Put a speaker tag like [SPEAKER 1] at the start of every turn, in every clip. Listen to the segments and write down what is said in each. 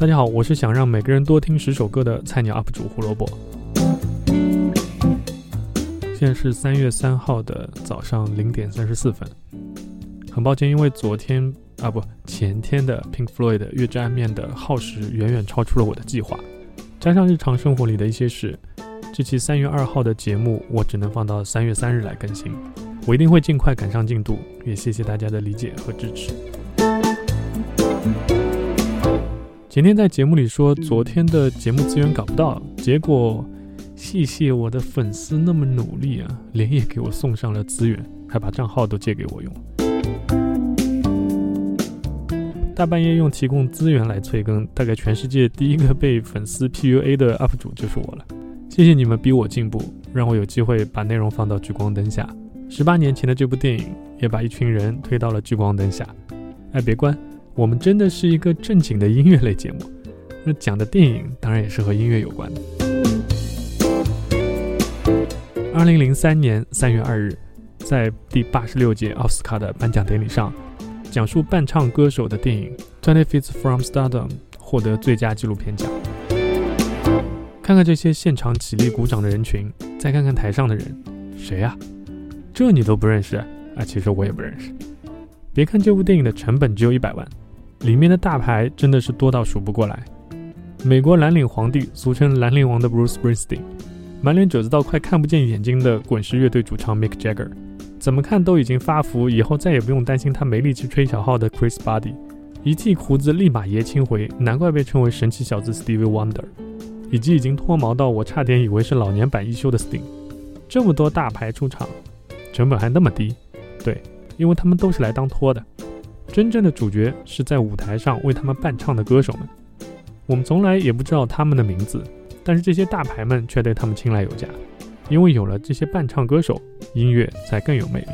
[SPEAKER 1] 大家好，我是想让每个人多听十首歌的菜鸟 UP 主胡萝卜。现在是三月三号的早上零点三十四分。很抱歉，因为昨天啊不前天的 Pink Floyd 的月之暗面的耗时远远超出了我的计划，加上日常生活里的一些事，这期三月二号的节目我只能放到三月三日来更新。我一定会尽快赶上进度，也谢谢大家的理解和支持。前天在节目里说昨天的节目资源搞不到，结果谢谢我的粉丝那么努力啊，连夜给我送上了资源，还把账号都借给我用。大半夜用提供资源来催更，大概全世界第一个被粉丝 PUA 的 UP 主就是我了。谢谢你们逼我进步，让我有机会把内容放到聚光灯下。十八年前的这部电影也把一群人推到了聚光灯下。哎，别关，我们真的是一个正经的音乐类节目，那讲的电影当然也是和音乐有关的。二零零三年三月二日，在第八十六届奥斯卡的颁奖典礼上，讲述伴唱歌手的电影《Twenty Feet From Stardom》获得最佳纪录片奖。看看这些现场起立鼓掌的人群，再看看台上的人，谁呀？这你都不认识啊？其实我也不认识。别看这部电影的成本只有一百万，里面的大牌真的是多到数不过来。美国蓝领皇帝，俗称蓝领王的 Bruce Springsteen，满脸褶子到快看不见眼睛的滚石乐队主唱 Mick Jagger，怎么看都已经发福，以后再也不用担心他没力气吹小号的 Chris Buddy，一剃胡子立马爷青回，难怪被称为神奇小子 Stevie Wonder，以及已经脱毛到我差点以为是老年版一休的 Sting，这么多大牌出场。成本还那么低，对，因为他们都是来当托的。真正的主角是在舞台上为他们伴唱的歌手们。我们从来也不知道他们的名字，但是这些大牌们却对他们青睐有加，因为有了这些伴唱歌手，音乐才更有魅力。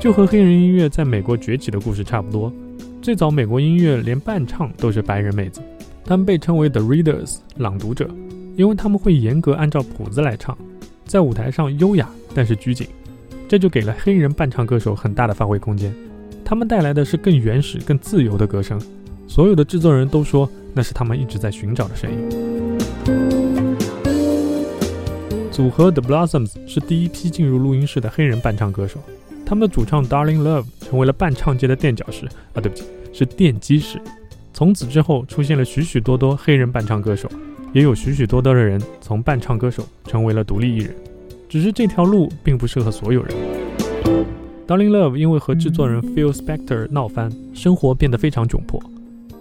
[SPEAKER 1] 就和黑人音乐在美国崛起的故事差不多。最早美国音乐连伴唱都是白人妹子，他们被称为 The Readers 朗读者，因为他们会严格按照谱子来唱。在舞台上优雅，但是拘谨，这就给了黑人伴唱歌手很大的发挥空间。他们带来的是更原始、更自由的歌声。所有的制作人都说，那是他们一直在寻找的声音。组合 The Blossoms 是第一批进入录音室的黑人伴唱歌手。他们的主唱 Darling Love 成为了伴唱界的垫脚石啊，对不起，是奠基石。从此之后，出现了许许多多黑人伴唱歌手。也有许许多多的人从伴唱歌手成为了独立艺人，只是这条路并不适合所有人。Darling Love 因为和制作人 Phil Spector 闹翻，生活变得非常窘迫，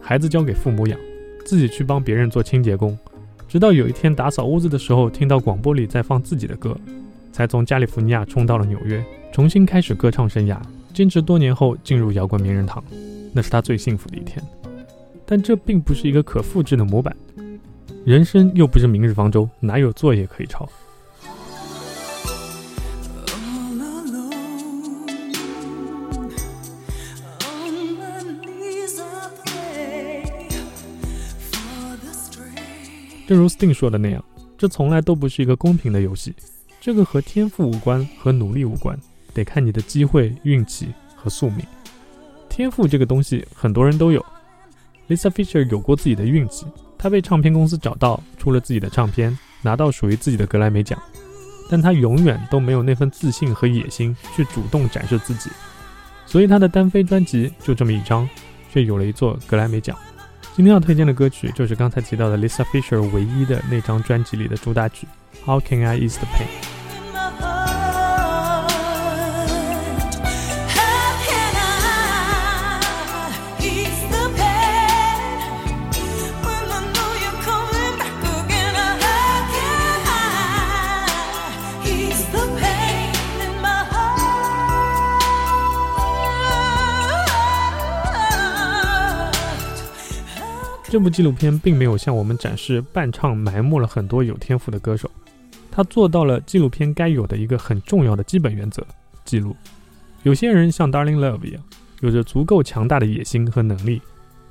[SPEAKER 1] 孩子交给父母养，自己去帮别人做清洁工。直到有一天打扫屋子的时候，听到广播里在放自己的歌，才从加利福尼亚冲到了纽约，重新开始歌唱生涯。坚持多年后进入摇滚名人堂，那是他最幸福的一天。但这并不是一个可复制的模板。人生又不是明日方舟，哪有作业可以抄？正如 Sting 说的那样，这从来都不是一个公平的游戏。这个和天赋无关，和努力无关，得看你的机会、运气和宿命。天赋这个东西，很多人都有。Lisa Fischer 有过自己的运气。她被唱片公司找到，出了自己的唱片，拿到属于自己的格莱美奖，但她永远都没有那份自信和野心去主动展示自己，所以她的单飞专辑就这么一张，却有了一座格莱美奖。今天要推荐的歌曲就是刚才提到的 Lisa Fisher 唯一的那张专辑里的主打曲《How Can I Ease the Pain》。这部纪录片并没有向我们展示伴唱埋没了很多有天赋的歌手，他做到了纪录片该有的一个很重要的基本原则：记录。有些人像 Darling Love 一样，有着足够强大的野心和能力，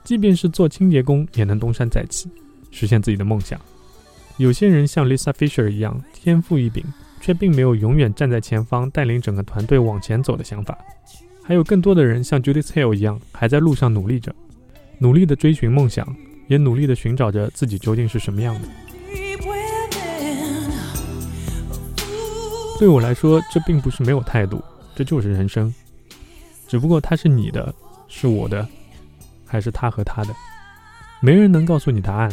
[SPEAKER 1] 即便是做清洁工也能东山再起，实现自己的梦想；有些人像 Lisa Fisher 一样，天赋异禀，却并没有永远站在前方带领整个团队往前走的想法；还有更多的人像 Judith Hill 一样，还在路上努力着。努力的追寻梦想，也努力的寻找着自己究竟是什么样的。对我来说，这并不是没有态度，这就是人生。只不过它是你的，是我的，还是他和他的？没人能告诉你答案，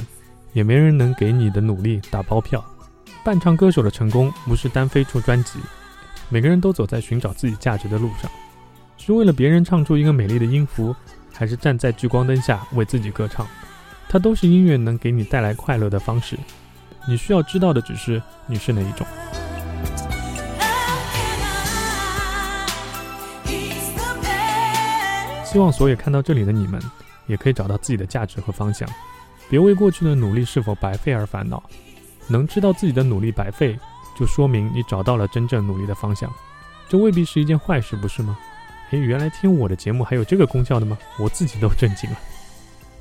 [SPEAKER 1] 也没人能给你的努力打包票。伴唱歌手的成功不是单飞出专辑，每个人都走在寻找自己价值的路上，是为了别人唱出一个美丽的音符，还是站在聚光灯下为自己歌唱，它都是音乐能给你带来快乐的方式。你需要知道的只是你是哪一种。希望所有看到这里的你们，也可以找到自己的价值和方向，别为过去的努力是否白费而烦恼。能知道自己的努力白费，就说明你找到了真正努力的方向，这未必是一件坏事，不是吗？诶，原来听我的节目还有这个功效的吗？我自己都震惊了。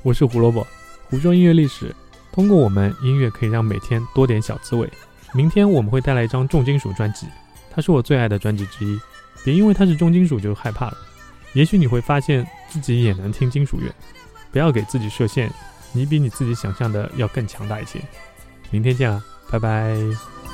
[SPEAKER 1] 我是胡萝卜，湖州音乐历史，通过我们音乐可以让每天多点小滋味。明天我们会带来一张重金属专辑，它是我最爱的专辑之一。别因为它是重金属就害怕了，也许你会发现自己也能听金属乐。不要给自己设限，你比你自己想象的要更强大一些。明天见了，拜拜。